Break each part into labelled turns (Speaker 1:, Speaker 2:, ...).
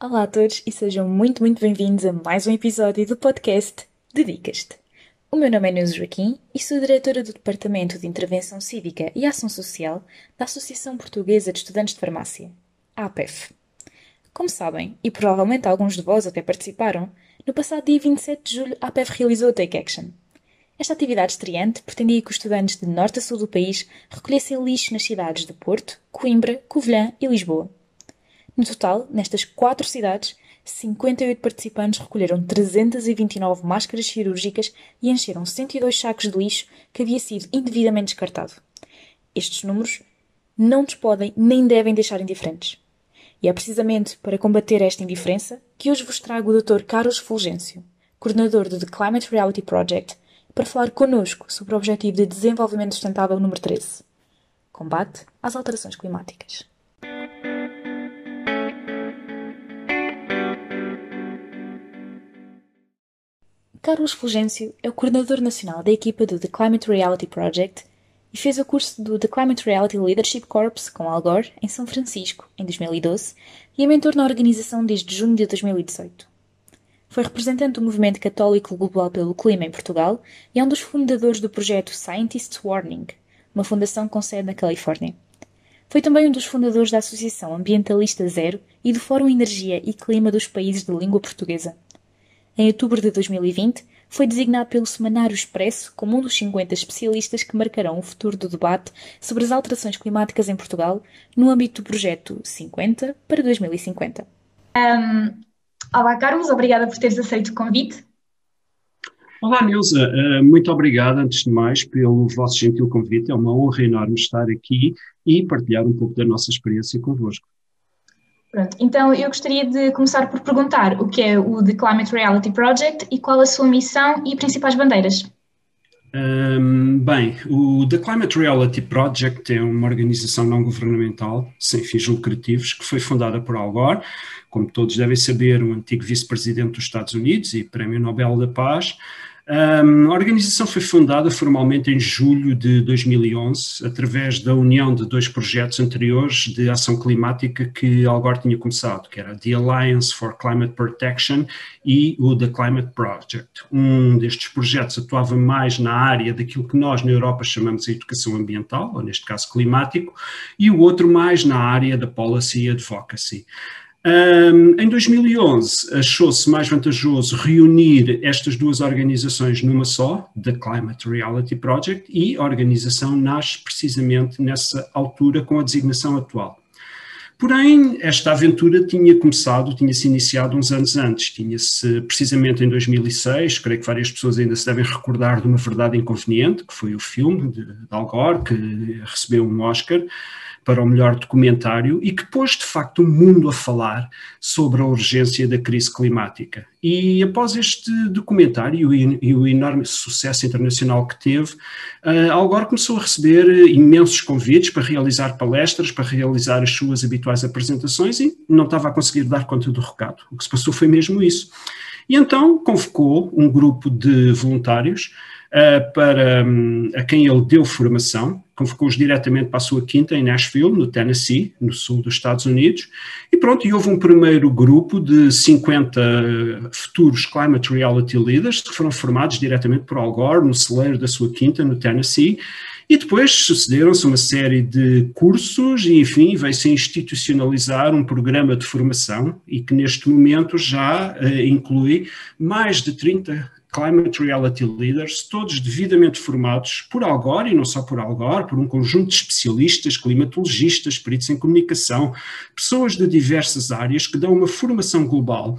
Speaker 1: Olá a todos e sejam muito, muito bem-vindos a mais um episódio do podcast Dedicas-te. O meu nome é Neuza Joaquim e sou diretora do Departamento de Intervenção Cívica e Ação Social da Associação Portuguesa de Estudantes de Farmácia, APEF. Como sabem, e provavelmente alguns de vós até participaram, no passado dia 27 de julho a APEF realizou a Take Action. Esta atividade estreante pretendia que os estudantes de norte a sul do país recolhessem lixo nas cidades de Porto, Coimbra, Covilhã e Lisboa. No total, nestas quatro cidades, 58 participantes recolheram 329 máscaras cirúrgicas e encheram 102 sacos de lixo que havia sido indevidamente descartado. Estes números não nos podem nem devem deixar indiferentes. E é precisamente para combater esta indiferença que hoje vos trago o Dr. Carlos Fulgêncio, coordenador do The Climate Reality Project, para falar connosco sobre o Objetivo de Desenvolvimento Sustentável número 13 Combate às Alterações Climáticas. Carlos Fulgêncio é o coordenador nacional da equipa do The Climate Reality Project e fez o curso do The Climate Reality Leadership Corps com Al Gore em São Francisco, em 2012, e é mentor na organização desde junho de 2018. Foi representante do movimento católico global pelo clima em Portugal e é um dos fundadores do projeto Scientists Warning, uma fundação com sede na Califórnia. Foi também um dos fundadores da Associação Ambientalista Zero e do Fórum Energia e Clima dos Países de Língua Portuguesa em outubro de 2020, foi designado pelo Semanário Expresso como um dos 50 especialistas que marcarão o futuro do debate sobre as alterações climáticas em Portugal no âmbito do projeto 50 para 2050. Um,
Speaker 2: olá, Carlos, obrigada por teres aceito o convite.
Speaker 3: Olá, Nilza, eh, muito obrigada, antes de mais, pelo vosso gentil convite. É uma honra enorme estar aqui e partilhar um pouco da nossa experiência convosco.
Speaker 2: Pronto, então eu gostaria de começar por perguntar o que é o The Climate Reality Project e qual a sua missão e principais bandeiras.
Speaker 3: Um, bem, o The Climate Reality Project é uma organização não governamental, sem fins lucrativos, que foi fundada por Al Gore, como todos devem saber, o antigo vice-presidente dos Estados Unidos e Prémio Nobel da Paz, a organização foi fundada formalmente em julho de 2011, através da união de dois projetos anteriores de ação climática que Al Gore tinha começado, que era The Alliance for Climate Protection e o The Climate Project. Um destes projetos atuava mais na área daquilo que nós na Europa chamamos de educação ambiental, ou neste caso climático, e o outro mais na área da policy advocacy. Um, em 2011, achou-se mais vantajoso reunir estas duas organizações numa só, The Climate Reality Project, e a organização nasce precisamente nessa altura com a designação atual. Porém, esta aventura tinha começado, tinha-se iniciado uns anos antes, tinha-se precisamente em 2006, creio que várias pessoas ainda se devem recordar de uma verdade inconveniente, que foi o filme de, de Al Gore, que recebeu um Oscar, para o melhor documentário e que pôs de facto o mundo a falar sobre a urgência da crise climática. E após este documentário e o enorme sucesso internacional que teve, uh, Al Gore começou a receber imensos convites para realizar palestras, para realizar as suas habituais apresentações e não estava a conseguir dar conta do recado. O que se passou foi mesmo isso. E então convocou um grupo de voluntários uh, para um, a quem ele deu formação, convocou-os diretamente para a sua quinta em Nashville, no Tennessee, no sul dos Estados Unidos, e pronto, e houve um primeiro grupo de 50 futuros Climate Reality Leaders que foram formados diretamente por Al Gore no celeiro da sua quinta no Tennessee, e depois sucederam-se uma série de cursos e, enfim, veio-se institucionalizar um programa de formação e que neste momento já uh, inclui mais de 30 Climate Reality Leaders, todos devidamente formados por Al Gore, e não só por Al Gore, por um conjunto de especialistas, climatologistas, peritos em comunicação, pessoas de diversas áreas que dão uma formação global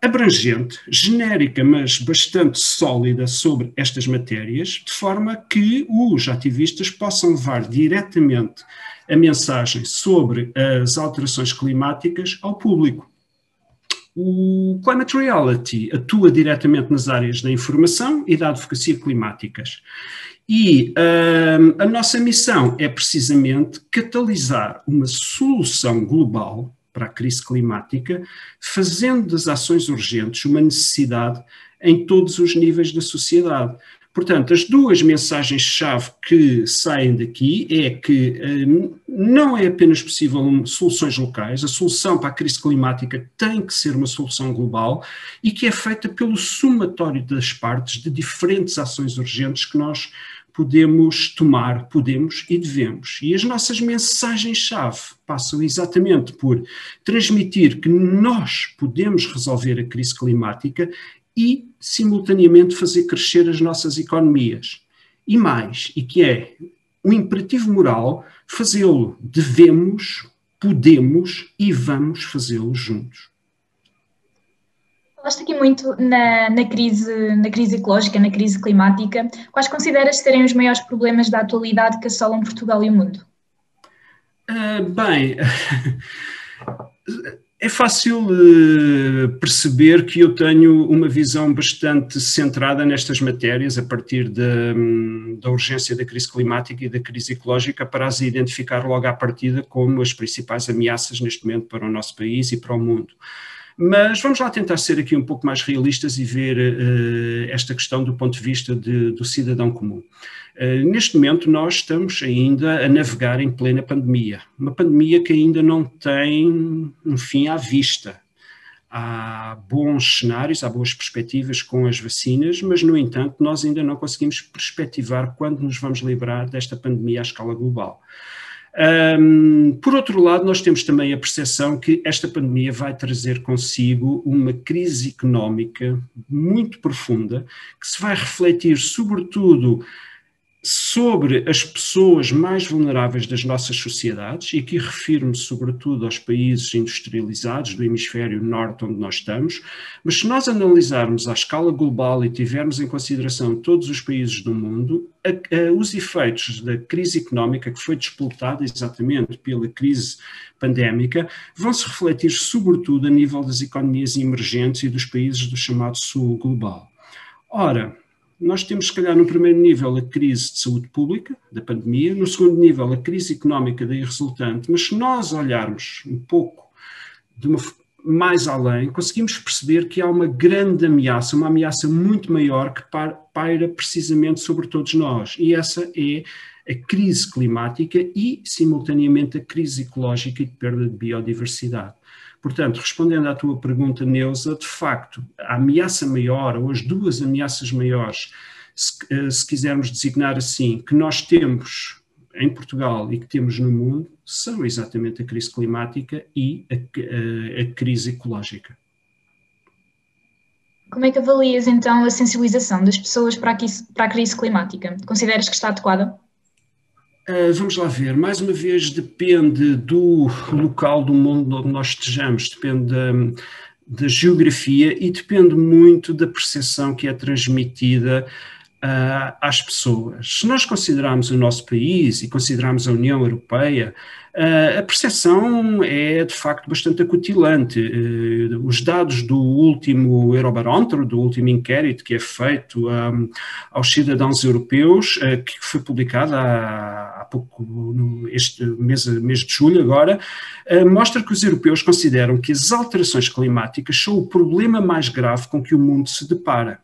Speaker 3: abrangente, genérica, mas bastante sólida sobre estas matérias, de forma que os ativistas possam levar diretamente a mensagem sobre as alterações climáticas ao público. O Climate Reality atua diretamente nas áreas da informação e da advocacia climáticas. E um, a nossa missão é precisamente catalisar uma solução global para a crise climática, fazendo das ações urgentes uma necessidade em todos os níveis da sociedade. Portanto, as duas mensagens-chave que saem daqui é que uh, não é apenas possível soluções locais, a solução para a crise climática tem que ser uma solução global e que é feita pelo somatório das partes de diferentes ações urgentes que nós podemos tomar, podemos e devemos. E as nossas mensagens-chave passam exatamente por transmitir que nós podemos resolver a crise climática e, simultaneamente, fazer crescer as nossas economias. E mais, e que é um imperativo moral, fazê-lo. Devemos, podemos e vamos fazê-lo juntos.
Speaker 2: Falaste aqui muito na, na, crise, na crise ecológica, na crise climática. Quais consideras serem os maiores problemas da atualidade que assolam Portugal e o mundo?
Speaker 3: Uh, bem, É fácil uh, perceber que eu tenho uma visão bastante centrada nestas matérias, a partir de, um, da urgência da crise climática e da crise ecológica, para as identificar logo à partida como as principais ameaças neste momento para o nosso país e para o mundo. Mas vamos lá tentar ser aqui um pouco mais realistas e ver uh, esta questão do ponto de vista de, do cidadão comum. Uh, neste momento, nós estamos ainda a navegar em plena pandemia. Uma pandemia que ainda não tem um fim à vista. Há bons cenários, há boas perspectivas com as vacinas, mas, no entanto, nós ainda não conseguimos perspectivar quando nos vamos livrar desta pandemia à escala global. Um, por outro lado, nós temos também a percepção que esta pandemia vai trazer consigo uma crise económica muito profunda, que se vai refletir, sobretudo, sobre as pessoas mais vulneráveis das nossas sociedades, e aqui refiro-me sobretudo aos países industrializados do hemisfério norte onde nós estamos, mas se nós analisarmos à escala global e tivermos em consideração todos os países do mundo, a, a, os efeitos da crise económica que foi disputada exatamente pela crise pandémica vão se refletir sobretudo a nível das economias emergentes e dos países do chamado sul global. Ora, nós temos, se calhar, no primeiro nível, a crise de saúde pública, da pandemia, no segundo nível, a crise económica daí resultante, mas se nós olharmos um pouco uma, mais além, conseguimos perceber que há uma grande ameaça, uma ameaça muito maior que paira precisamente sobre todos nós, e essa é a crise climática e, simultaneamente, a crise ecológica e de perda de biodiversidade. Portanto, respondendo à tua pergunta, Neuza, de facto, a ameaça maior, ou as duas ameaças maiores, se, eh, se quisermos designar assim, que nós temos em Portugal e que temos no mundo, são exatamente a crise climática e a, a, eh, a crise ecológica.
Speaker 2: Como é que avalias então a sensibilização das pessoas para a, para a crise climática? Consideras que está adequada?
Speaker 3: Uh, vamos lá ver, mais uma vez depende do local do mundo onde nós estejamos, depende da, da geografia e depende muito da percepção que é transmitida uh, às pessoas. Se nós considerarmos o nosso país e considerarmos a União Europeia, Uh, a percepção é de facto bastante acutilante. Uh, os dados do último Eurobarómetro, do último inquérito que é feito um, aos cidadãos europeus, uh, que foi publicado há, há pouco, no, este mês, mês de julho agora, mostra que os europeus consideram que as alterações climáticas são o problema mais grave com que o mundo se depara.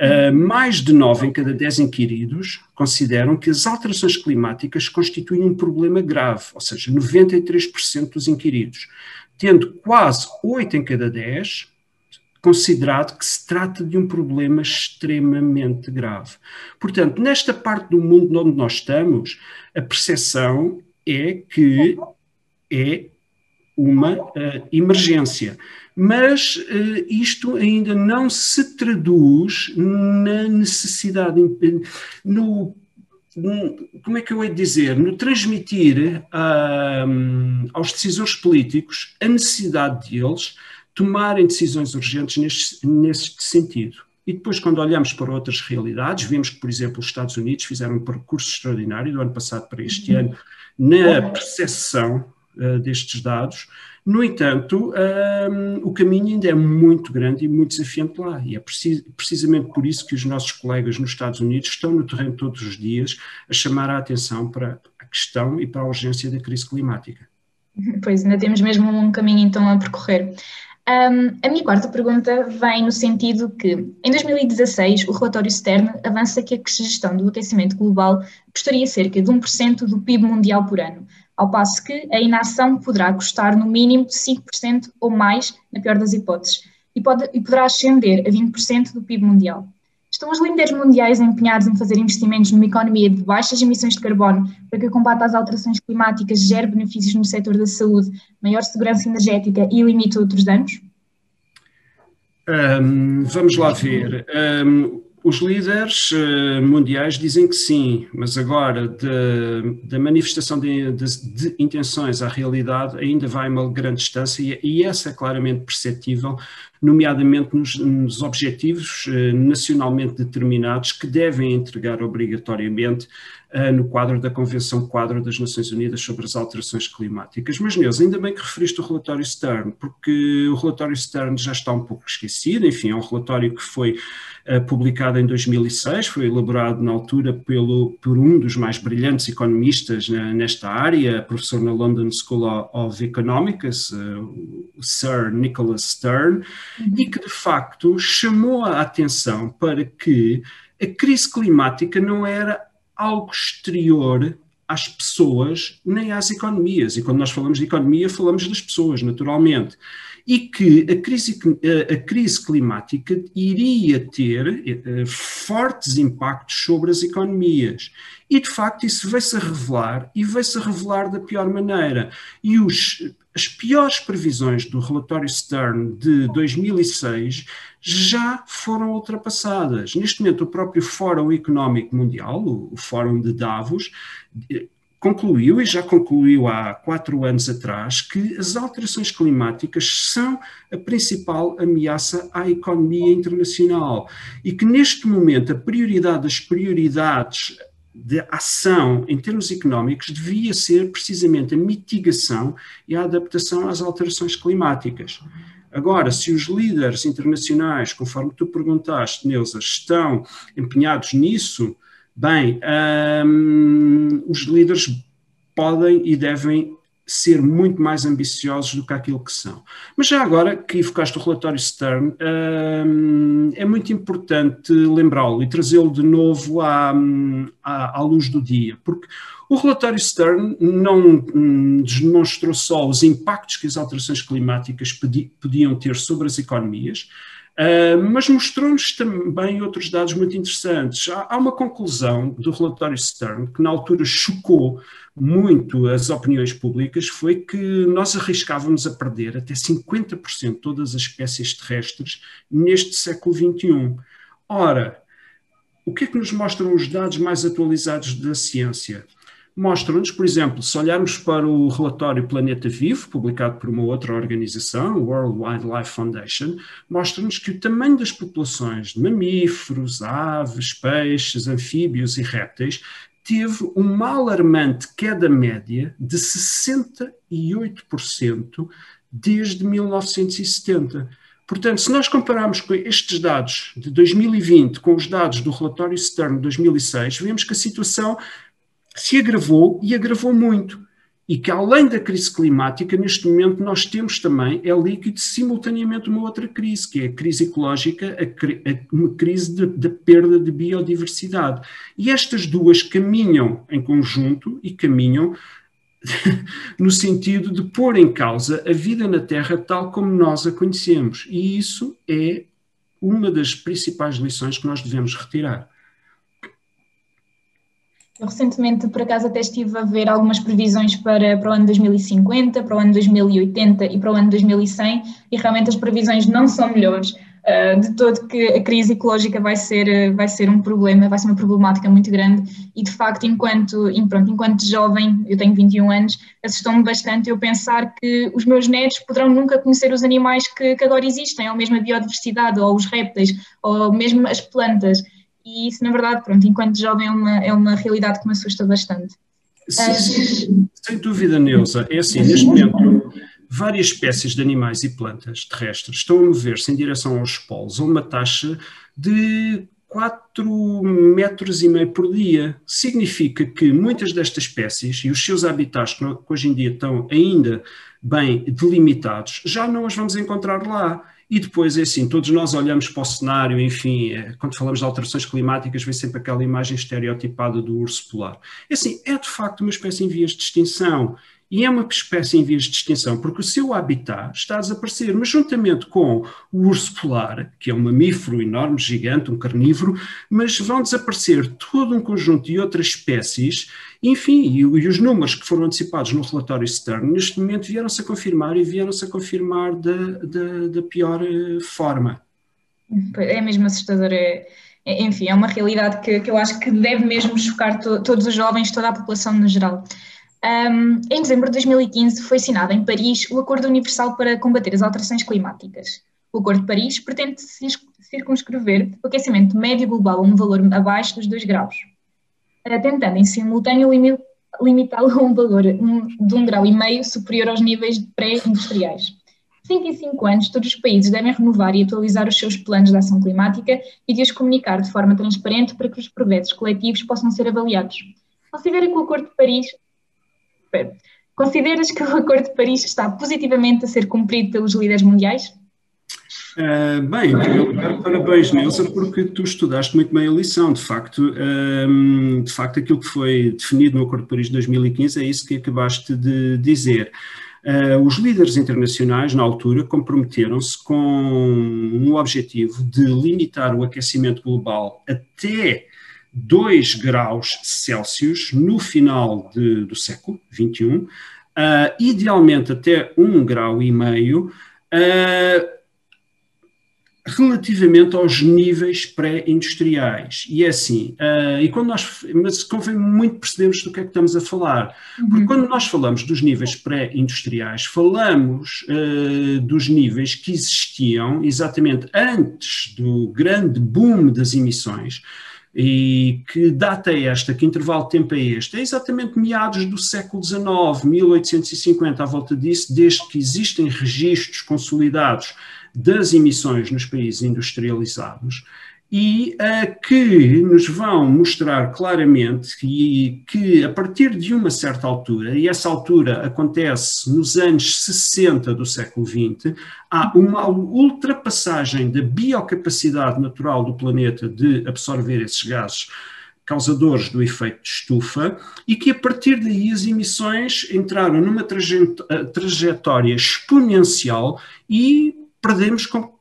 Speaker 3: Uh, mais de 9 em cada 10 inquiridos consideram que as alterações climáticas constituem um problema grave, ou seja, 93% dos inquiridos, tendo quase 8 em cada 10 considerado que se trata de um problema extremamente grave. Portanto, nesta parte do mundo onde nós estamos, a percepção é que é uma uh, emergência mas uh, isto ainda não se traduz na necessidade, no, no como é que eu hei de dizer, no transmitir uh, aos decisores políticos a necessidade deles tomarem decisões urgentes neste, neste sentido. E depois, quando olhamos para outras realidades, vemos que, por exemplo, os Estados Unidos fizeram um percurso extraordinário do ano passado para este uhum. ano na percepção uh, destes dados, no entanto, um, o caminho ainda é muito grande e muito desafiante lá, e é precis, precisamente por isso que os nossos colegas nos Estados Unidos estão no terreno todos os dias a chamar a atenção para a questão e para a urgência da crise climática.
Speaker 2: Pois, ainda temos mesmo um caminho então a percorrer. Um, a minha quarta pergunta vem no sentido que, em 2016, o relatório Stern avança que a gestão do aquecimento global custaria cerca de 1% do PIB mundial por ano, ao passo que a inação poderá custar no mínimo 5% ou mais, na pior das hipóteses, e, pode, e poderá ascender a 20% do PIB mundial. Estão os líderes mundiais empenhados em fazer investimentos numa economia de baixas emissões de carbono para que o combate às alterações climáticas gere benefícios no setor da saúde, maior segurança energética e limite outros danos?
Speaker 3: Um, vamos lá ver. Um, os líderes uh, mundiais dizem que sim, mas agora da manifestação de, de, de, intenções à realidade ainda vai uma grande distância e, e essa é claramente perceptível nomeadamente nos, nos objetivos eh, nacionalmente determinados que devem entregar obrigatoriamente eh, no quadro da Convenção Quadro das Nações Unidas sobre as Alterações Climáticas. Mas, Neuza, ainda bem que referiste o relatório Stern, porque o relatório Stern já está um pouco esquecido, enfim, é um relatório que foi uh, publicado em 2006, foi elaborado na altura pelo, por um dos mais brilhantes economistas nesta área, professor na London School of Economics, uh, Sir Nicholas Stern, e que, de facto, chamou a atenção para que a crise climática não era algo exterior às pessoas nem às economias. E quando nós falamos de economia, falamos das pessoas, naturalmente. E que a crise, a crise climática iria ter eh, fortes impactos sobre as economias. E, de facto, isso vai-se a revelar e vai-se a revelar da pior maneira. E os, as piores previsões do relatório Stern de 2006 já foram ultrapassadas. Neste momento, o próprio Fórum Económico Mundial, o, Fórum de Davos, eh, concluiu, e já concluiu há quatro anos atrás, que as alterações climáticas são a principal ameaça à economia internacional e que, neste momento, a prioridade das prioridades de ação em termos económicos devia ser precisamente a mitigação e a adaptação às alterações climáticas. Agora, se os líderes internacionais, conforme tu perguntaste, Neuza, estão empenhados nisso, bem, hum, os líderes podem e devem ser muito mais ambiciosos do que aquilo que são. Mas já agora que evocaste o relatório Stern, hum, é muito importante lembrá-lo e trazê-lo de novo à, à, à, luz do dia, porque o relatório Stern não hum, demonstrou só os impactos que as alterações climáticas podiam ter sobre as economias, Uh, mas mostrou-nos também outros dados muito interessantes. Há, há, uma conclusão do relatório Stern que na altura chocou muito as opiniões públicas, foi que nós arriscávamos a perder até 50% de todas as espécies terrestres neste século XXI. Ora, o que é que nos mostram os dados mais atualizados da ciência? Mostram-nos, por exemplo, se olharmos para o relatório Planeta Vivo, publicado por uma outra organização, World Wildlife Foundation, mostra-nos que o tamanho das populações de mamíferos, aves, peixes, anfíbios e répteis teve uma alarmante queda média de 68% desde 1970. Portanto, se nós compararmos estes dados de 2020 com os dados do relatório Stern de 2006, vemos que a situação se agravou e agravou muito. E que além da crise climática, neste momento nós temos também, é líquido, simultaneamente uma outra crise, que é a crise ecológica, a, a, uma crise da perda de biodiversidade. E estas duas caminham em conjunto e caminham no sentido de pôr em causa a vida na Terra tal como nós a conhecemos. E isso é uma das principais lições que nós devemos retirar.
Speaker 2: Eu recentemente, por acaso, até estive a ver algumas previsões para, para o ano 2050, para o ano 2080 e para o ano 2100 e realmente as previsões não são melhores. Uh, de todo que a crise ecológica vai ser, vai ser um problema, vai ser uma problemática muito grande e de facto enquanto, pronto, enquanto jovem, eu tenho 21 anos, assustou-me bastante eu pensar que os meus netos poderão nunca conhecer os animais que, que agora existem, ou mesmo a biodiversidade, ou os répteis, ou mesmo as plantas e isso, na verdade, pronto, enquanto jovem é uma, é uma realidade que me assusta bastante.
Speaker 3: Sim, sem dúvida, Neuza. É assim, neste momento, várias espécies de animais e plantas terrestres estão a mover-se em direção aos polos a uma taxa de 4 metros e meio por dia. Significa que muitas destas espécies e os seus habitats, que hoje em dia estão ainda bem delimitados, já não as vamos encontrar lá. E depois é assim, todos nós olhamos para o cenário, enfim, é, quando falamos de alterações climáticas, vem sempre aquela imagem estereotipada do urso polar. É assim, é de facto uma espécie em vias de extinção e é uma espécie em vias de extinção, porque o seu habitat está a desaparecer, mas juntamente com o urso polar, que é um mamífero enorme, gigante, um carnívoro, mas vão desaparecer todo um conjunto de outras espécies, enfim, e, e os números que foram antecipados no relatório Stern, neste momento vieram-se a confirmar e vieram-se a confirmar da, pior eh, forma.
Speaker 2: É mesmo assustador, é, é, enfim, é uma realidade que, que eu acho que deve mesmo chocar to, todos os jovens, toda a população no geral. Um, em dezembro de 2015 foi assinado em Paris o Acordo Universal para combater as alterações climáticas. O Acordo de Paris pretende circunscrever o aquecimento médio global a um valor abaixo dos 2 graus, tentando em simultâneo limitá-lo a um valor de 1,5 grau e meio superior aos níveis pré-industriais. 5 em 5 anos, todos os países devem renovar e atualizar os seus planos de ação climática e de os comunicar de forma transparente para que os progressos coletivos possam ser avaliados. Considera que o Acordo de Paris Consideras que o Acordo de Paris está positivamente a ser cumprido pelos líderes mundiais?
Speaker 3: Uh, bem, em primeiro lugar, parabéns, Nelson, porque tu estudaste muito bem a lição. De facto, um, de facto, aquilo que foi definido no Acordo de Paris de 2015 é isso que acabaste de dizer. Uh, os líderes internacionais, na altura, comprometeram-se com um objetivo de limitar o aquecimento global até 2 graus Celsius no final de, do século XXI, uh, idealmente até 1 grau e meio, uh, relativamente aos níveis pré-industriais. E é assim, uh, e quando nós, mas convém muito percebermos do que é que estamos a falar, uhum. porque quando nós falamos dos níveis pré-industriais, falamos uh, dos níveis que existiam exatamente antes do grande boom das emissões, e que data é esta, que intervalo de tempo é este? É exatamente meados do século XIX, 1850, à volta disso, desde que existem registros consolidados das emissões nos países industrializados, e uh, que nos vão mostrar claramente que, que, a partir de uma certa altura, e essa altura acontece nos anos 60 do século XX, há uma ultrapassagem da biocapacidade natural do planeta de absorver esses gases causadores do efeito de estufa, e que a partir daí as emissões entraram numa trajetória exponencial e perdemos com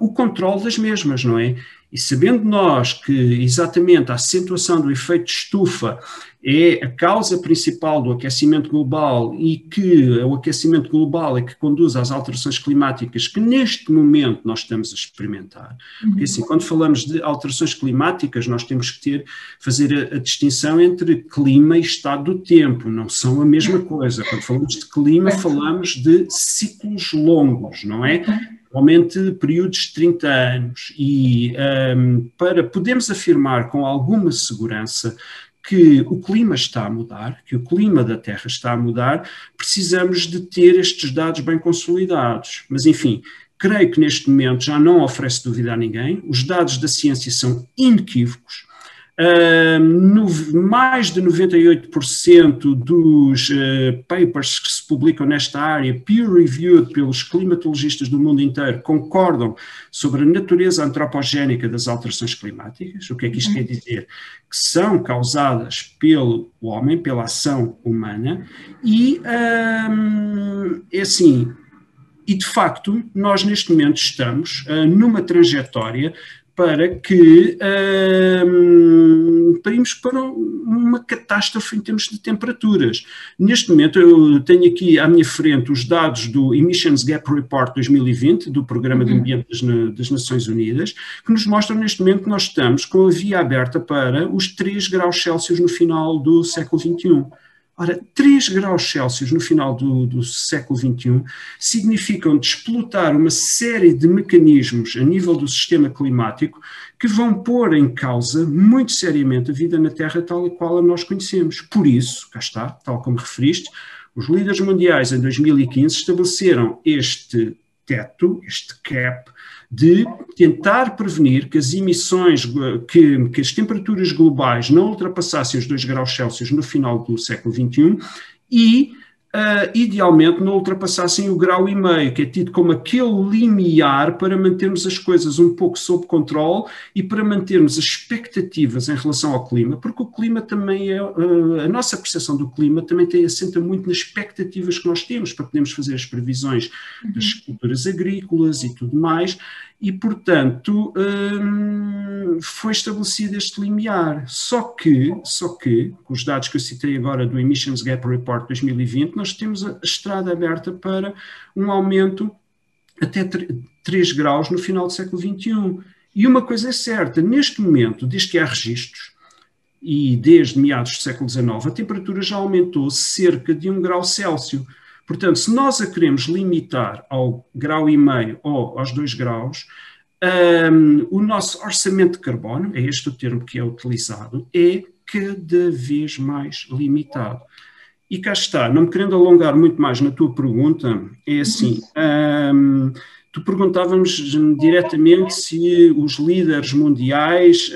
Speaker 3: o controle das mesmas, não é? E sabendo nós que exatamente a acentuação do efeito de estufa é a causa principal do aquecimento global e que o aquecimento global é que conduz às alterações climáticas que neste momento nós estamos a experimentar. Porque assim, quando falamos de alterações climáticas, nós temos que ter, fazer a, a distinção entre clima e estado do tempo, não são a mesma coisa. Quando falamos de clima, falamos de ciclos longos, não é? Normalmente períodos de 30 anos, e um, para podermos afirmar com alguma segurança que o clima está a mudar, que o clima da Terra está a mudar, precisamos de ter estes dados bem consolidados. Mas, enfim, creio que neste momento já não oferece dúvida a ninguém, os dados da ciência são inequívocos. Uh, no, mais de 98% dos uh, papers que se publicam nesta área, peer-reviewed pelos climatologistas do mundo inteiro, concordam sobre a natureza antropogénica das alterações climáticas. O que é que isto uhum. quer dizer? Que são causadas pelo homem, pela ação humana, e uh, é assim. E de facto, nós neste momento estamos ah, numa trajetória para que um, parimos para uma catástrofe em termos de temperaturas. Neste momento, eu tenho aqui à minha frente os dados do Emissions Gap Report 2020, do Programa de uhum. Ambiente das, das Nações Unidas, que nos mostram neste momento que nós estamos com a via aberta para os 3 graus Celsius no final do século XXI. Ora, 3 graus Celsius no final do, do século XXI significam desplotar uma série de mecanismos a nível do sistema climático que vão pôr em causa muito seriamente a vida na Terra tal e qual a nós conhecemos. Por isso, cá está, tal como referiste, os líderes mundiais em 2015 estabeleceram este teto, este cap, de tentar prevenir que as emissões, que, que as temperaturas globais não ultrapassassem os 2 graus Celsius no final do século XXI e uh, idealmente não ultrapassassem o grau e meio, que é tido como aquele limiar para mantermos as coisas um pouco sob controle e para mantermos as expectativas em relação ao clima, porque o clima também é, uh, a nossa percepção do clima também tem, assenta muito nas expectativas que nós temos para podermos fazer as previsões uhum. das culturas agrícolas e tudo mais, e, portanto, hum, foi estabelecido este limiar. Só que, só que, com os dados que eu citei agora do Emissions Gap Report 2020, nós temos a estrada aberta para um aumento até 3 graus no final do século XXI. E uma coisa é certa, neste momento, desde que há registros, e desde meados do século XIX, a temperatura já aumentou cerca de 1 grau Celsius. Portanto, se nós a queremos limitar ao grau e meio ou aos dois graus, um, o nosso orçamento de carbono, é este o termo que é utilizado, é cada vez mais limitado. E cá está, não me querendo alongar muito mais na tua pergunta, é assim, um, tu perguntavas diretamente se os líderes mundiais,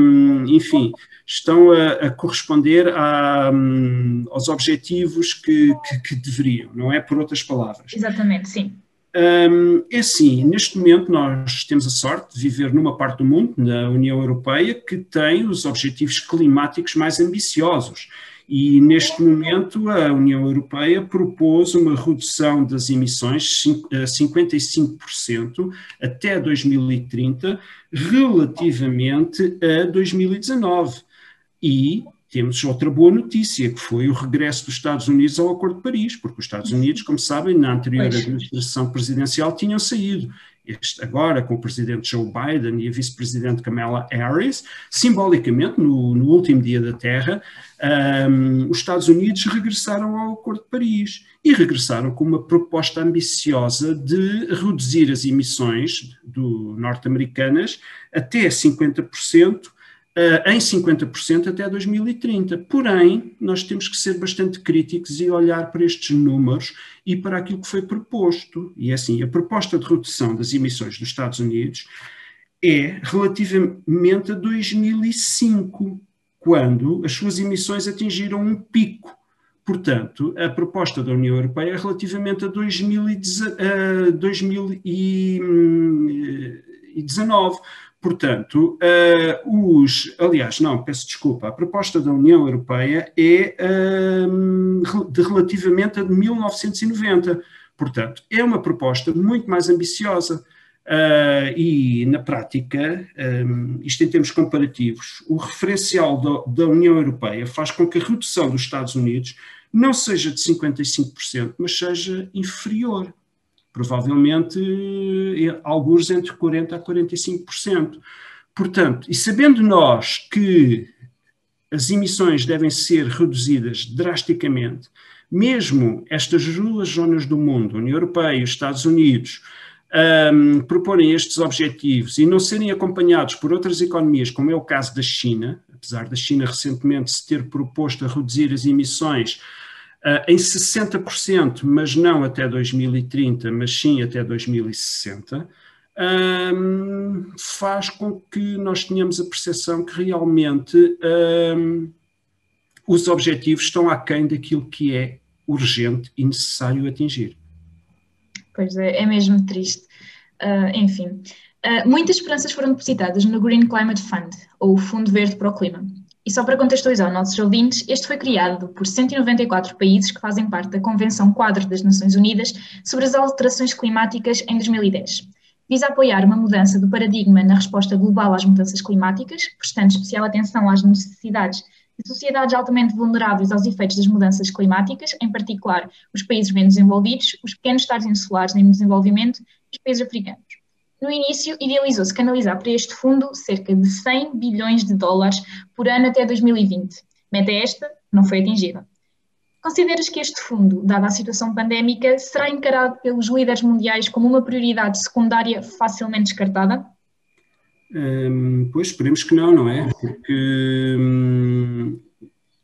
Speaker 3: um, enfim, estão a, a corresponder a, um, aos objetivos que, que, que, deveriam, não é? Por outras palavras.
Speaker 2: Exatamente, sim.
Speaker 3: Um, é assim, neste momento nós temos a sorte de viver numa parte do mundo, na União Europeia, que tem os objetivos climáticos mais ambiciosos. E neste momento a União Europeia propôs uma redução das emissões a 55% até 2030, relativamente a 2019. E temos outra boa notícia, que foi o regresso dos Estados Unidos ao Acordo de Paris, porque os Estados Unidos, como sabem, na anterior administração presidencial tinham saído. Este, agora, com o presidente Joe Biden e a vice-presidente Kamala Harris, simbolicamente, no, no, último dia da Terra, um, os Estados Unidos regressaram ao Acordo de Paris e regressaram com uma proposta ambiciosa de reduzir as emissões norte-americanas até 50% uh, em 50% até 2030. Porém, nós temos que ser bastante críticos e olhar para estes números e para aquilo que foi proposto. E é assim, a proposta de redução das emissões dos Estados Unidos é relativamente a 2005, quando as suas emissões atingiram um pico. Portanto, a proposta da União Europeia é relativamente a 2019. Portanto, uh, os, aliás, não, peço desculpa, a proposta da União Europeia é uh, de relativamente a de 1990. Portanto, é uma proposta muito mais ambiciosa. Uh, e, na prática, um, isto em termos comparativos, o referencial da, da União Europeia faz com que a redução dos Estados Unidos não seja de 55%, mas seja inferior provavelmente eh, alguns entre 40% a 45%. Portanto, e sabendo nós que as emissões devem ser reduzidas drasticamente, mesmo estas duas zonas do mundo, União Europeia e os Estados Unidos, um, proporem estes objetivos e não serem acompanhados por outras economias, como é o caso da China, apesar da China recentemente se ter proposto a reduzir as emissões em 60%, mas não até 2030, mas sim até 2060, um, faz com que nós tenhamos a percepção que realmente um, os objetivos estão aquém daquilo que é urgente e necessário atingir.
Speaker 2: Pois é, é mesmo triste. Uh, enfim, uh, muitas esperanças foram depositadas no Green Climate Fund, ou Fundo Verde para o Clima. E só para contextualizar nossos ouvintes, este foi criado por 194 países que fazem parte da Convenção Quadro das Nações Unidas sobre as Alterações Climáticas em 2010. Visa apoiar uma mudança do paradigma na resposta global às mudanças climáticas, prestando especial atenção às necessidades de sociedades altamente vulneráveis aos efeitos das mudanças climáticas, em particular os países menos desenvolvidos, os pequenos estados insulares em desenvolvimento e os países africanos. No início, idealizou-se canalizar para este fundo cerca de 100 bilhões de dólares por ano até 2020. Meta esta não foi atingida. Consideras que este fundo, dada a situação pandémica, será encarado pelos líderes mundiais como uma prioridade secundária facilmente descartada?
Speaker 3: Hum, pois esperemos que não, não é? Porque hum,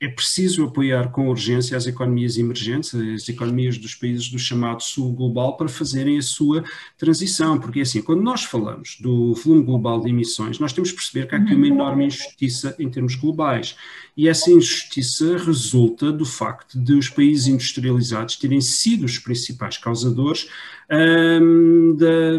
Speaker 3: é preciso apoiar com urgência as economias emergentes, as economias dos países do chamado Sul Global, para fazerem a sua transição, porque assim, quando nós falamos do volume global de emissões, nós temos que perceber que há aqui uma uhum. enorme injustiça em termos globais, e essa injustiça resulta do facto de os países industrializados terem sido os principais causadores hum, da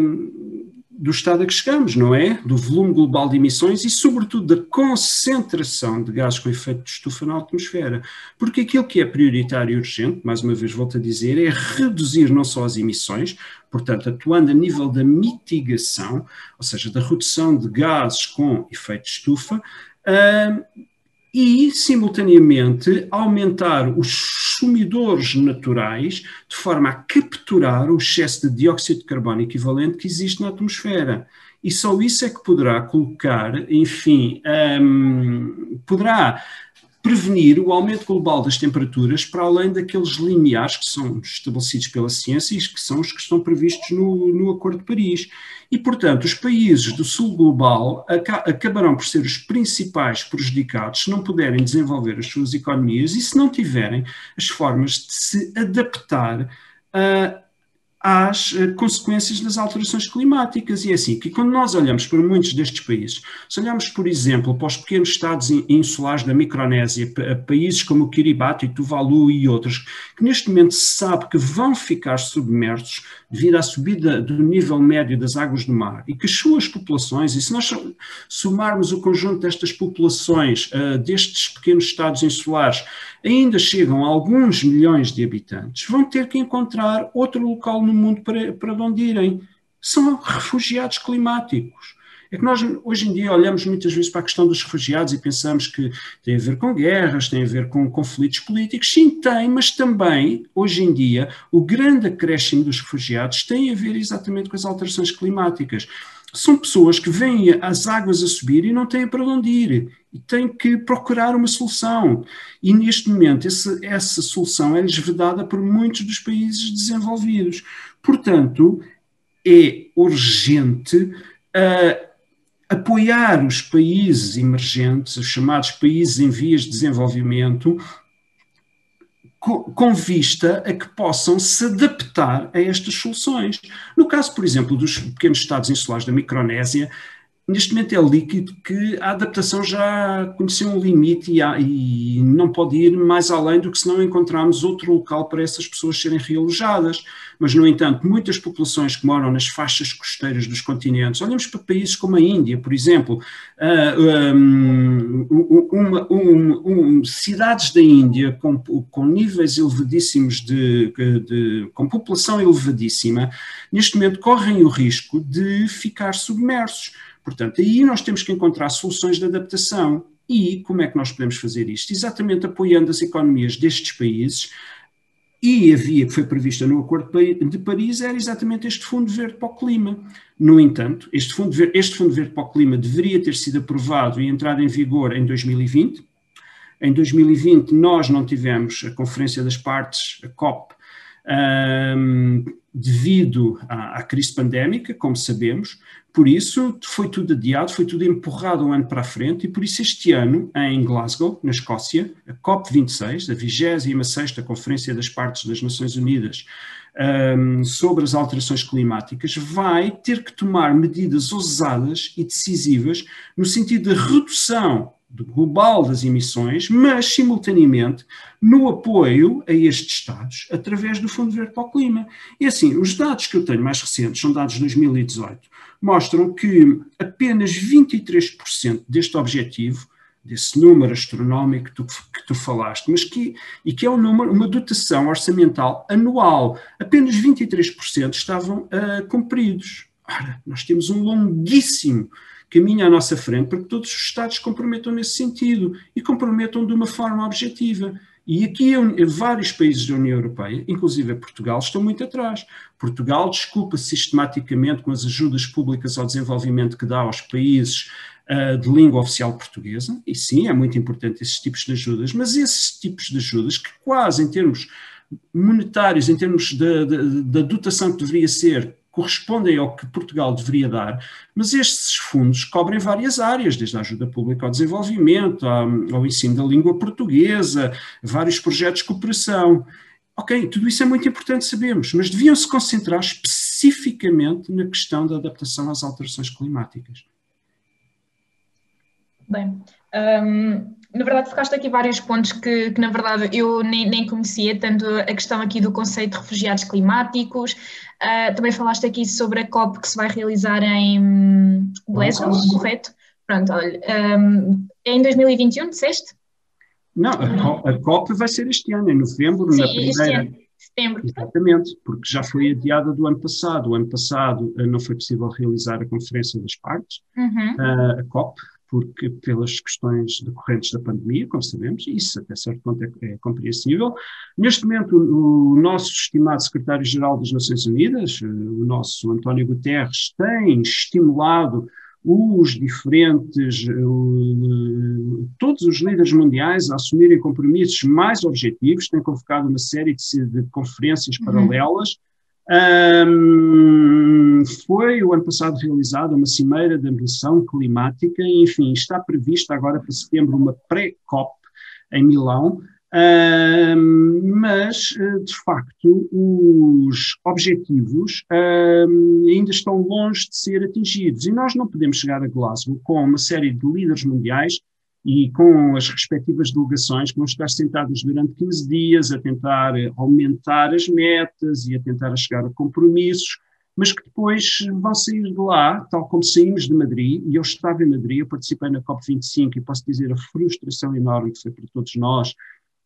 Speaker 3: do estado a que chegamos, não é? Do volume global de emissões e, sobretudo, da concentração de gases com efeito de estufa na atmosfera. Porque aquilo que é prioritário e urgente, mais uma vez volto a dizer, é reduzir não só as emissões, portanto, atuando a nível da mitigação, ou seja, da redução de gases com efeito de estufa, uh, e, simultaneamente, aumentar os sumidores naturais de forma a capturar o excesso de dióxido de carbono equivalente que existe na atmosfera. E só isso é que poderá colocar, enfim, um, poderá prevenir o aumento global das temperaturas para além daqueles limiares que são estabelecidos pela ciência e que são os que estão previstos no, no Acordo de Paris. E, portanto, os países do sul global acabarão por ser os principais prejudicados se não puderem desenvolver as suas economias e se não tiverem as formas de se adaptar a às uh, consequências das alterações climáticas. E é assim que, quando nós olhamos para muitos destes países, se olhamos, por exemplo, para os pequenos estados insulares da Micronésia, países como o Kiribati, Tuvalu e outros, que neste momento se sabe que vão ficar submersos devido à subida do nível médio das águas do mar, e que as suas populações, e se nós somarmos o conjunto destas populações, uh, destes pequenos estados insulares, ainda chegam a alguns milhões de habitantes, vão ter que encontrar outro local no mundo para, para onde irem. São refugiados climáticos. É que nós, hoje em dia, olhamos muitas vezes para a questão dos refugiados e pensamos que tem a ver com guerras, tem a ver com conflitos políticos. Sim, tem, mas também, hoje em dia, o grande acréscimo dos refugiados tem a ver exatamente com as alterações climáticas são pessoas que veem as águas a subir e não têm para onde ir e têm que procurar uma solução. E neste momento essa, essa solução é-lhes por muitos dos países desenvolvidos. Portanto, é urgente uh, apoiar os países emergentes, os chamados países em vias de desenvolvimento, com vista a que possam se adaptar a estas soluções. No caso, por exemplo, dos pequenos estados insulares da Micronésia, neste momento é líquido que a adaptação já conheceu um limite e, há, e, não pode ir mais além do que se não encontrarmos outro local para essas pessoas serem realojadas. Mas, no entanto, muitas populações que moram nas faixas costeiras dos continentes, olhamos para países como a Índia, por exemplo, uh, um, uma, um, um, cidades da Índia com, com níveis elevadíssimos de, de, com população elevadíssima, neste momento correm o risco de ficar submersos Portanto, aí nós temos que encontrar soluções de adaptação. E como é que nós podemos fazer isto? Exatamente apoiando as economias destes países. E a via que foi prevista no Acordo de Paris era exatamente este Fundo Verde para o Clima. No entanto, este Fundo Verde, este Fundo Verde para o Clima deveria ter sido aprovado e entrado em vigor em 2020. Em 2020, nós não tivemos a Conferência das Partes, a COP, um, devido à, à, crise pandémica, como sabemos, por isso foi tudo adiado, foi tudo empurrado um ano para a frente, e por isso este ano, em Glasgow, na Escócia, a COP26, a 26ª Conferência das Partes das Nações Unidas um, sobre as alterações climáticas, vai ter que tomar medidas ousadas e decisivas no sentido de redução global das emissões, mas simultaneamente no apoio a estes Estados através do Fundo Verde para o Clima. E assim, os dados que eu tenho mais recentes, são dados de 2018, mostram que apenas 23% deste objetivo, desse número astronómico que tu, que tu falaste, mas que, e que é um número, uma dotação orçamental anual, apenas 23% estavam uh, cumpridos. Ora, nós temos um longuíssimo caminho à nossa frente para que todos os Estados comprometam nesse sentido e comprometam de uma forma objetiva. E aqui vários países da União Europeia, inclusive Portugal, estão muito atrás. Portugal desculpa sistematicamente com as ajudas públicas ao desenvolvimento que dá aos países uh, de língua oficial portuguesa, e sim, é muito importante esses tipos de ajudas, mas esses tipos de ajudas que quase em termos monetários, em termos da dotação que deveria ser correspondem ao que Portugal deveria dar, mas estes fundos cobrem várias áreas, desde a ajuda pública ao desenvolvimento, ao ensino da língua portuguesa, vários projetos de cooperação. Ok, tudo isso é muito importante sabemos, mas deviam se concentrar especificamente na questão da adaptação às alterações climáticas.
Speaker 2: Bem, um, na verdade, focaste aqui vários pontos que, que na verdade, eu nem, nem, conhecia, tanto a questão aqui do conceito de refugiados climáticos, uh, também falaste aqui sobre a COP que se vai realizar em Glasgow, correto? Pronto, olha, um, é em 2021, disseste?
Speaker 3: Não, a COP, a COP, vai ser este ano, em novembro,
Speaker 2: Sim,
Speaker 3: na primeira.
Speaker 2: Ano. Setembro.
Speaker 3: Exatamente, porque já foi adiada do ano passado. O ano passado uh, não foi possível realizar a Conferência das Partes,
Speaker 2: uhum.
Speaker 3: uh, a COP, porque pelas questões decorrentes da pandemia, como sabemos, isso até certo ponto é, é compreensível. Neste momento, o, o nosso estimado secretário-geral das Nações Unidas, o nosso António Guterres, tem estimulado os diferentes, uh, todos os líderes mundiais a assumirem compromissos mais objetivos, tem convocado uma série de, de conferências uhum. Um, foi o ano passado realizada uma cimeira de ambição climática e, enfim, está prevista agora para setembro uma pré-COP em Milão, um, mas, eh, de facto, os objetivos um, ainda estão longe de ser atingidos. E nós não podemos chegar a Glasgow com uma série de líderes mundiais e com as respectivas delegações que vão estar sentadas durante 15 dias a tentar aumentar as metas e a tentar chegar a compromissos, mas que depois vão sair de lá, tal como saímos de Madrid, e eu estava em Madrid, eu participei na COP25 e posso dizer a frustração enorme que foi para todos nós,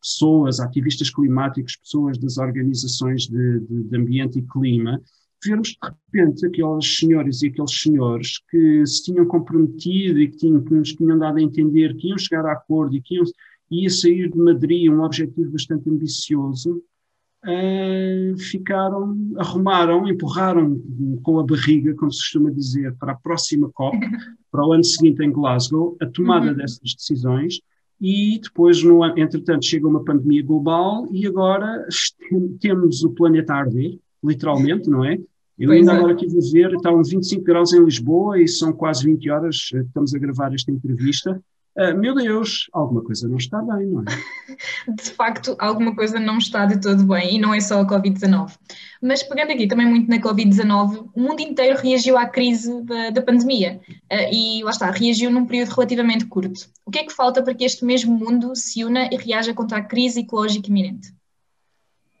Speaker 3: pessoas, ativistas climáticos, pessoas das organizações de, de, de ambiente e clima, vermos de repente aqueles senhores e aqueles senhores que se tinham comprometido e que, tinham, que nos tinham dado a entender que iam chegar a acordo e que iam, ia sair de Madrid um objetivo bastante ambicioso, uh, ficaram, arrumaram, empurraram com a barriga, como se costuma dizer, para a próxima COP, para o ano seguinte em Glasgow, a tomada uhum. dessas decisões. E depois, no, entretanto, chega uma pandemia global e agora temos o planeta a arder, literalmente, não é? Eu pois ainda é. agora estive a ver, está uns 25 graus em Lisboa e são quase 20 horas que estamos a gravar esta entrevista. Uh, meu Deus, alguma coisa não está bem, não é?
Speaker 2: De facto, alguma coisa não está de todo bem e não é só a Covid-19. Mas pegando aqui também muito na Covid-19, o mundo inteiro reagiu à crise da, da pandemia uh, e lá está, reagiu num período relativamente curto. O que é que falta para que este mesmo mundo se una e reaja contra a crise ecológica iminente?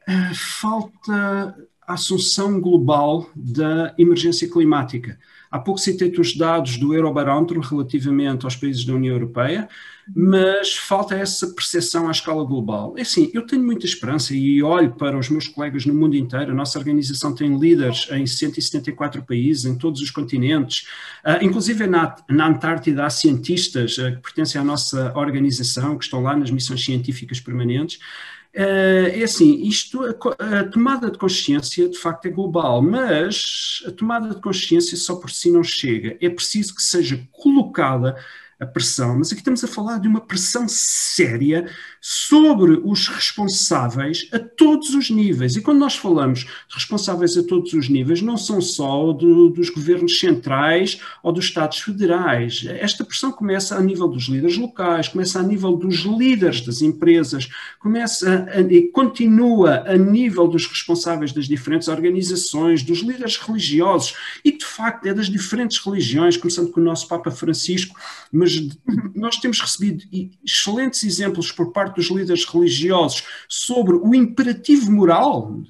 Speaker 3: Uh, falta assunção global da emergência climática. Há pouco citei-te os dados do Eurobarómetro relativamente aos países da União Europeia, mas falta essa percepção à escala global. É assim, eu tenho muita esperança e olho para os meus colegas no mundo inteiro. A nossa organização tem líderes em 174 países, em todos os continentes, uh, inclusive na, na Antártida há cientistas uh, que pertencem à nossa organização, que estão lá nas missões científicas permanentes. Eh, é assim, isto, a, a, tomada de consciência de facto é global, mas a tomada de consciência só por si não chega. É preciso que seja colocada a pressão, mas aqui estamos a falar de uma pressão séria sobre os responsáveis a todos os níveis. E quando nós falamos responsáveis a todos os níveis, não são só do, dos governos centrais ou dos Estados federais. Esta pressão começa a nível dos líderes locais, começa a nível dos líderes das empresas, começa a, e continua a nível dos responsáveis das diferentes organizações, dos líderes religiosos e, de facto, é das diferentes religiões, começando com o nosso Papa Francisco, mas nós temos recebido excelentes exemplos por parte dos líderes religiosos sobre o imperativo moral,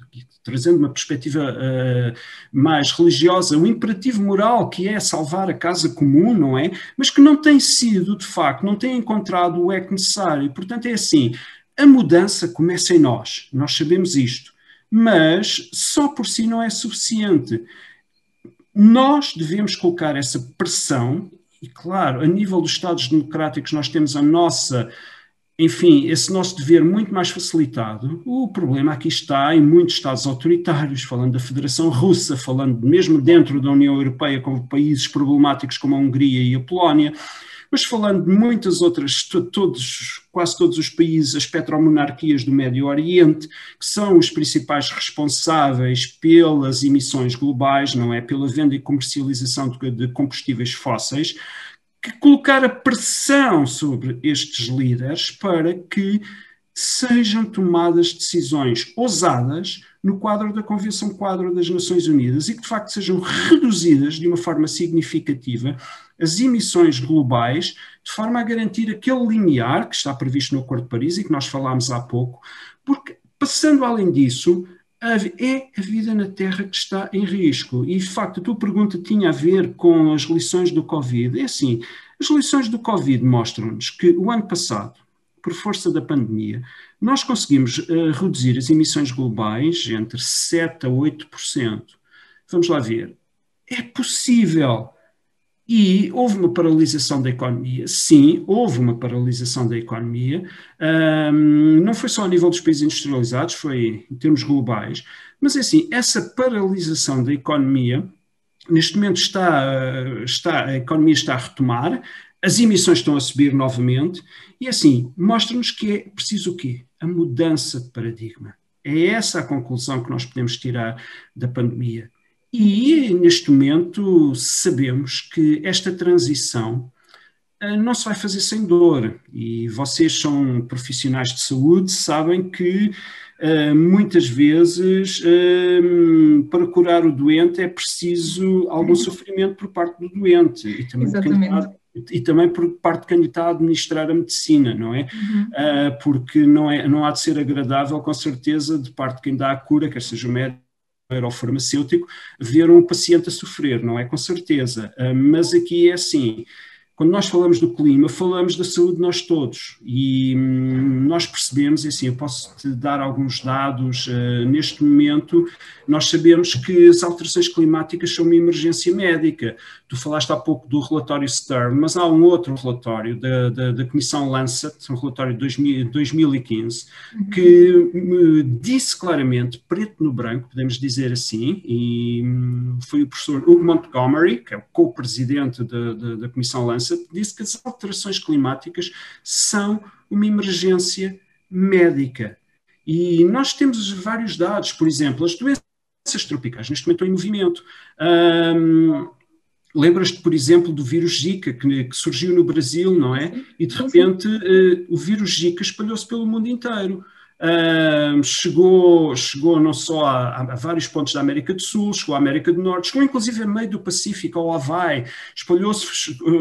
Speaker 3: trazendo uma perspectiva uh, mais religiosa, o imperativo moral que é salvar a casa comum, não é? Mas que não tem sido, de facto, não tem encontrado o eco necessário. Portanto, é assim, a mudança começa em nós, nós sabemos isto, mas só por si não é suficiente. Nós devemos colocar essa pressão e claro, a nível dos Estados democráticos, nós temos a nossa, enfim, esse nosso dever muito mais facilitado. O problema aqui está em muitos Estados autoritários, falando da Federação Russa, falando mesmo dentro da União Europeia, com países problemáticos como a Hungria e a Polónia. Mas falando de muitas outras, todos, quase todos os países, as petromonarquias do Médio Oriente, que são os principais responsáveis pelas emissões globais, não é? Pela venda e comercialização de, combustíveis fósseis, que colocar a pressão sobre estes líderes para que sejam tomadas decisões ousadas no quadro da Convenção Quadro das Nações Unidas e que, de facto, sejam reduzidas de uma forma significativa as emissões globais, de forma a garantir aquele limiar que está previsto no Acordo de Paris e que nós falámos há pouco, porque, passando além disso, é a vida na Terra que está em risco. E, de facto, a tua pergunta tinha a ver com as lições do Covid. É assim, as lições do Covid mostram-nos que o ano passado, por força da pandemia, nós conseguimos uh, reduzir as emissões globais entre 7% a 8%. Vamos lá ver. É possível. E houve uma paralisação da economia. Sim, houve uma paralisação da economia. Um, não foi só a nível dos países industrializados, foi em termos globais. Mas, é assim, essa paralisação da economia, neste momento está, está, a economia está a retomar, as emissões estão a subir novamente, e assim, mostra-nos que é preciso o quê? A mudança de paradigma. É essa a conclusão que nós podemos tirar da pandemia. E neste momento sabemos que esta transição uh, não se vai fazer sem dor. E vocês são profissionais de saúde, sabem que uh, muitas vezes uh, para curar o doente é preciso algum uhum. sofrimento por parte do doente.
Speaker 2: E também Exatamente
Speaker 3: e também por parte de quem está a administrar a medicina, não é? Uhum. Uh, porque não, é, não há de ser agradável, com certeza, de parte de quem dá a cura, quer seja o médico ou farmacêutico, ver um paciente a sofrer, não é? Com certeza. Uh, mas aqui é assim. Quando nós falamos do clima, falamos da saúde de nós todos e hum, nós percebemos, assim, eu posso te dar alguns dados, uh, neste momento nós sabemos que as alterações climáticas são uma emergência médica. Tu falaste há pouco do relatório Stern, mas há um outro relatório da, da, da Comissão Lancet, um relatório de 2000, 2015, uhum. que hum, disse claramente, preto no branco, podemos dizer assim, e hum, foi o professor Hugo Montgomery, que é o co-presidente da, da, da Comissão Lancet, disse que as alterações climáticas são uma emergência médica. E nós temos vários dados, por exemplo, as doenças tropicais neste momento estão em movimento. Um, Lembras-te, por exemplo, do vírus Zika, que, que, surgiu no Brasil, não é? E de repente uh, o vírus Zika espalhou-se pelo mundo inteiro. Uh, chegou, chegou não só a, a, vários pontos da América do Sul, chegou à América do Norte, chegou inclusive a meio do Pacífico, ao Havaí, espalhou-se,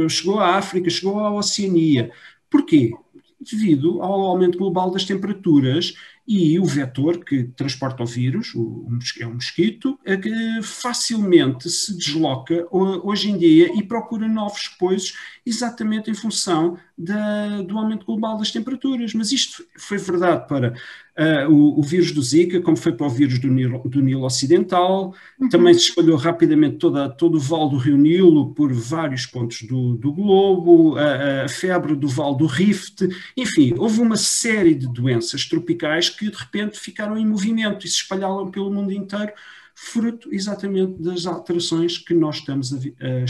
Speaker 3: chegou à África, chegou à Oceania. Porquê? Devido ao aumento global das temperaturas e o vetor que transporta o vírus, o, é um mosquito, é que facilmente se desloca hoje em dia e procura novos poisos exatamente em função da, do aumento global das temperaturas. Mas isto foi verdade para uh, o, o, vírus do Zika, como foi para o vírus do Nilo, do Nilo Ocidental, uhum. também se espalhou rapidamente toda, todo o vale do rio Nilo por vários pontos do, do globo, a, a febre do vale do Rift, enfim, houve uma série de doenças tropicais que de repente ficaram em movimento e se espalharam pelo mundo inteiro fruto exatamente das alterações que nós estamos a, a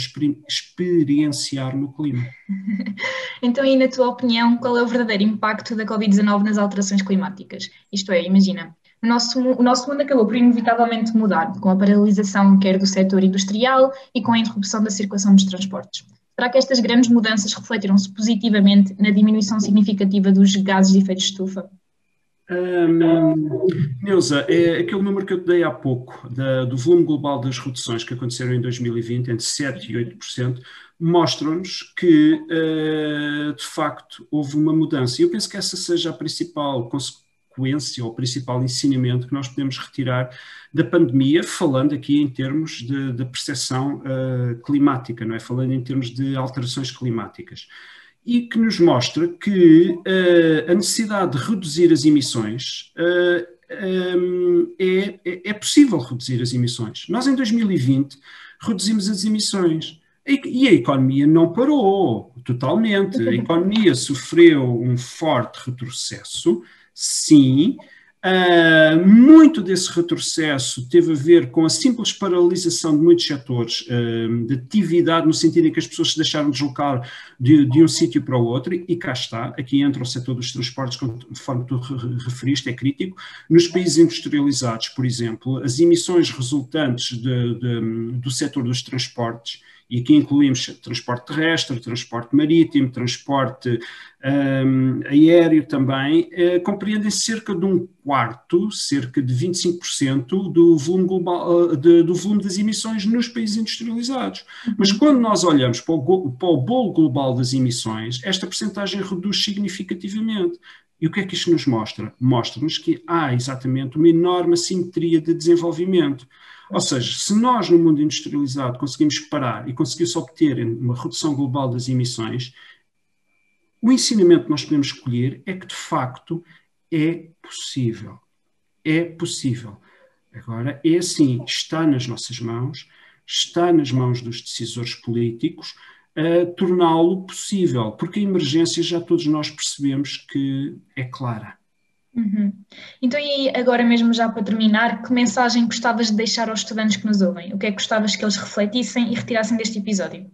Speaker 3: experienciar no clima.
Speaker 2: então, e na tua opinião, qual é o verdadeiro impacto da Covid-19 nas alterações climáticas? Isto é, imagina, o nosso, o nosso mundo acabou por inevitavelmente mudar, com a paralisação quer do setor industrial e com a interrupção da circulação dos transportes. Será que estas grandes mudanças refletiram-se positivamente na diminuição significativa dos gases de efeito de estufa?
Speaker 3: Um, Neuza, é aquele número que eu te dei há pouco, da, do volume global das reduções que aconteceram em 2020, entre 7% e 8%, mostram-nos que, uh, de facto, houve uma mudança. E eu penso que essa seja a principal consequência ou o principal ensinamento que nós podemos retirar da pandemia, falando aqui em termos de, de percepção uh, climática, não é? Falando em termos de alterações climáticas e que nos mostra que uh, a necessidade de reduzir as emissões uh, eh, um, é, é, é, possível reduzir as emissões. Nós, em 2020, reduzimos as emissões. E a economia não parou totalmente. A economia sofreu um forte retrocesso, sim, Uh, muito desse retrocesso teve a ver com a simples paralisação de muitos setores uh, de atividade, no sentido em que as pessoas se deixaram deslocar de, de um sítio para o outro, e cá está, aqui entra o setor dos transportes, conforme tu referiste, é crítico. Nos países industrializados, por exemplo, as emissões resultantes de, de, do setor dos transportes e aqui incluímos transporte terrestre, transporte marítimo, transporte um, aéreo também, eh, compreendem cerca de um quarto, cerca de 25% do volume, global, uh, de, do volume das emissões nos países industrializados. Mas uhum. quando nós olhamos para o, para o bolo global das emissões, esta percentagem reduz significativamente. E o que é que isto nos mostra? Mostra-nos que há exatamente uma enorme assimetria de desenvolvimento. Ou seja, se nós no mundo industrializado conseguimos parar e conseguimos obter uma redução global das emissões, o ensinamento que nós podemos escolher é que de facto é possível. É possível. Agora, é assim, está nas nossas mãos, está nas mãos dos decisores políticos, uh, torná-lo possível, porque a emergência já todos nós percebemos que é clara.
Speaker 2: Uhum. Então, e agora mesmo já para terminar, que mensagem gostavas de deixar aos estudantes que nos ouvem? O que é que gostavas que eles refletissem e retirassem deste episódio?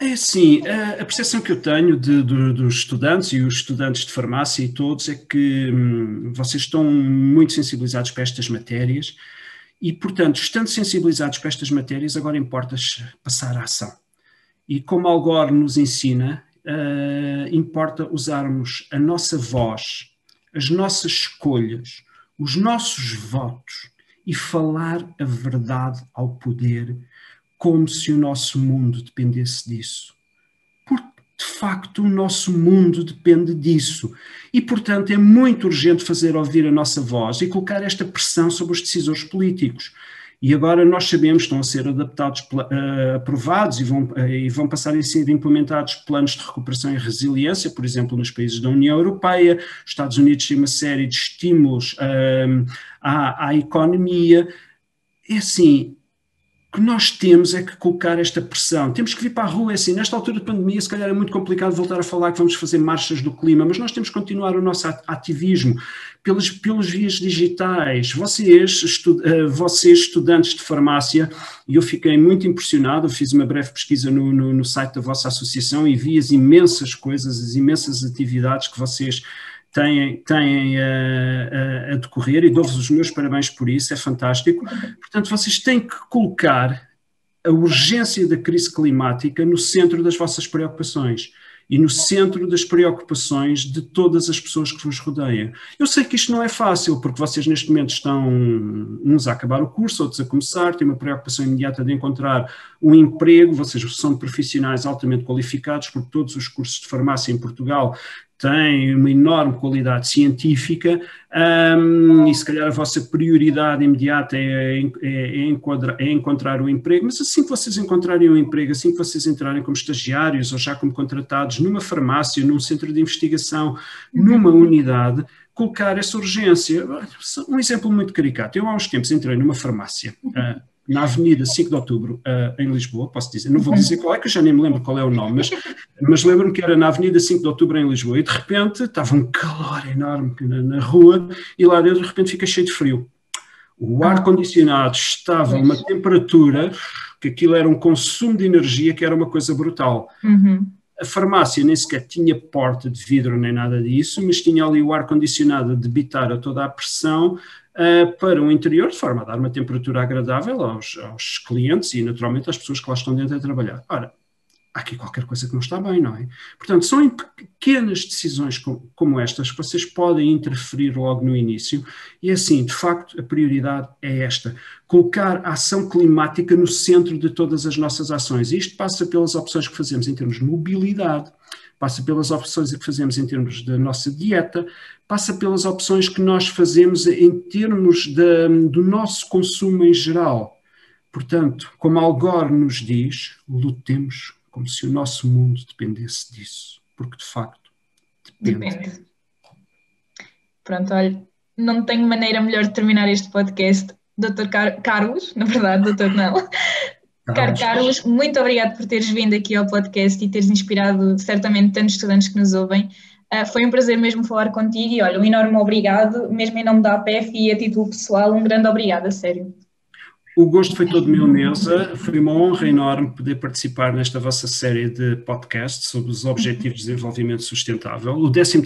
Speaker 3: É assim, a, percepção que eu tenho de, de, dos estudantes e os estudantes de farmácia e todos é que hum, vocês estão muito sensibilizados para estas matérias e, portanto, estando sensibilizados para estas matérias, agora importa passar à ação. E como Algor nos ensina, uh, importa usarmos a nossa voz, as nossas escolhas, os nossos votos e falar a verdade ao poder, como se o nosso mundo dependesse disso. De facto, o nosso mundo depende disso. E, portanto, é muito urgente fazer ouvir a nossa voz e colocar esta pressão sobre os decisores políticos. E agora nós sabemos que estão a ser adaptados, uh, aprovados e vão, uh, e vão passar a ser implementados planos de recuperação e resiliência, por exemplo, nos países da União Europeia, os Estados Unidos têm uma série de estímulos uh, à, à economia. É assim, que nós temos é que colocar esta pressão. Temos que vir para a rua, é assim, nesta altura de pandemia, se calhar é muito complicado voltar a falar que vamos fazer marchas do clima, mas nós temos que continuar o nosso ativismo pelas, pelas vias digitais. Vocês, estu, uh, vocês, estudantes de farmácia, e eu fiquei muito impressionado, fiz uma breve pesquisa no, no, no site da vossa associação e vi as imensas coisas, as imensas atividades que vocês têm, têm a, a, a decorrer e dou-vos os meus parabéns por isso, é fantástico. Portanto, vocês têm que colocar a urgência da crise climática no centro das vossas preocupações e no centro das preocupações de todas as pessoas que vos rodeiam. Eu sei que isto não é fácil, porque vocês neste momento estão uns a acabar o curso, outros a começar, têm uma preocupação imediata de encontrar um emprego, vocês são profissionais altamente qualificados, porque todos os cursos de farmácia em Portugal tem uma enorme qualidade científica um, e se calhar a vossa prioridade imediata é, é, é, enquadra, é, encontrar o um emprego, mas assim que vocês encontrarem um emprego, assim que vocês entrarem como estagiários ou já como contratados numa farmácia, num centro de investigação, numa unidade, colocar essa urgência. Um exemplo muito caricato. Eu há uns tempos entrei numa farmácia. Uh, na Avenida 5 de Outubro, uh, em Lisboa, posso dizer, não vou dizer qual é, que eu já nem me lembro qual é o nome, mas, mas lembro-me que era na Avenida 5 de Outubro, em Lisboa, e de repente estava um calor enorme na, na rua, e lá dentro de repente fica cheio de frio. O ar-condicionado estava a uma temperatura que aquilo era um consumo de energia que era uma coisa brutal. Uhum. A farmácia nem sequer tinha porta de vidro nem nada disso, mas tinha ali o ar-condicionado a debitar a toda a pressão uh, para o interior, de forma a dar uma temperatura agradável aos, aos clientes e, naturalmente, às pessoas que lá estão dentro a trabalhar. Ora, há aqui qualquer coisa que não está bem, não é? Portanto, são em pequenas decisões como, como, estas que vocês podem interferir logo no início, e assim, de facto, a prioridade é esta: colocar a ação climática no centro de todas as nossas ações. E isto passa pelas opções que fazemos em termos de mobilidade, passa pelas opções que fazemos em termos da nossa dieta, passa pelas opções que nós fazemos em termos do nosso consumo em geral. Portanto, como Algor nos diz, lutemos como se o nosso mundo dependesse disso, porque de facto depende. depende.
Speaker 2: Pronto, olha, não tenho maneira melhor de terminar este podcast. Dr. Car Carlos, na verdade, doutor não, Caro Carlos, muito obrigado por teres vindo aqui ao podcast e teres inspirado certamente tantos estudantes que nos ouvem. Uh, foi um prazer mesmo falar contigo e olha, um enorme obrigado, mesmo em nome da APF e a título pessoal, um grande obrigado, a sério.
Speaker 3: O gosto foi todo meu, Neuza. Foi uma honra enorme poder participar nesta vossa série de podcasts sobre os Objetivos de Desenvolvimento Sustentável. O 13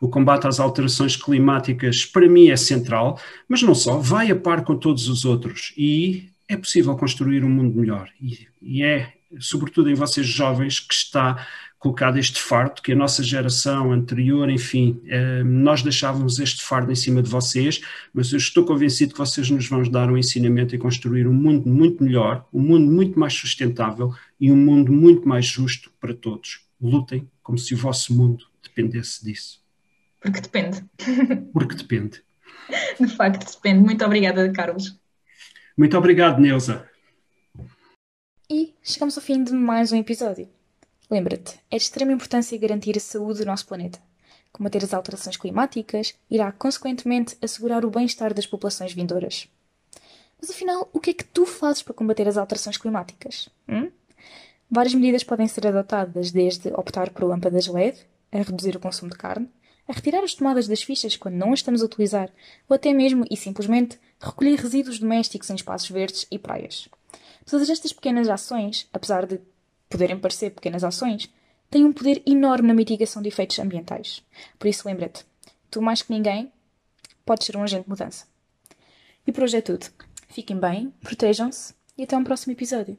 Speaker 3: o combate às alterações climáticas, para mim é central, mas não só, vai a par com todos os outros e é possível construir um mundo melhor. E, e é, sobretudo em vocês jovens, que está colocado este fardo, que a nossa geração anterior, enfim, eh, nós deixávamos este fardo em cima de vocês, mas eu estou convencido que vocês nos vão dar um ensinamento e construir um mundo muito melhor, um mundo muito mais sustentável e um mundo muito mais justo para todos. Lutem como se o vosso mundo dependesse disso.
Speaker 2: Porque depende.
Speaker 3: Porque depende.
Speaker 2: De facto, depende. Muito obrigada, Carlos.
Speaker 3: Muito obrigado, Neuza.
Speaker 1: E chegamos ao fim de mais um episódio. Lembra-te, é de extrema importância garantir a saúde do nosso planeta. Combater as alterações climáticas irá, consequentemente, assegurar o bem-estar das populações vindouras. Mas afinal, o que é que tu fazes para combater as alterações climáticas? Hum? Várias medidas podem ser adotadas, desde optar por lâmpadas LED, a reduzir o consumo de carne, a retirar as tomadas das fichas quando não as estamos a utilizar, ou até mesmo e simplesmente recolher resíduos domésticos em espaços verdes e praias. Todas estas pequenas ações, apesar de poderem parecer pequenas ações, têm um poder enorme na mitigação de efeitos ambientais. Por isso, lembra-te, tu mais que ninguém podes ser um agente de mudança. E por hoje é tudo. Fiquem bem, protejam-se e até um próximo episódio.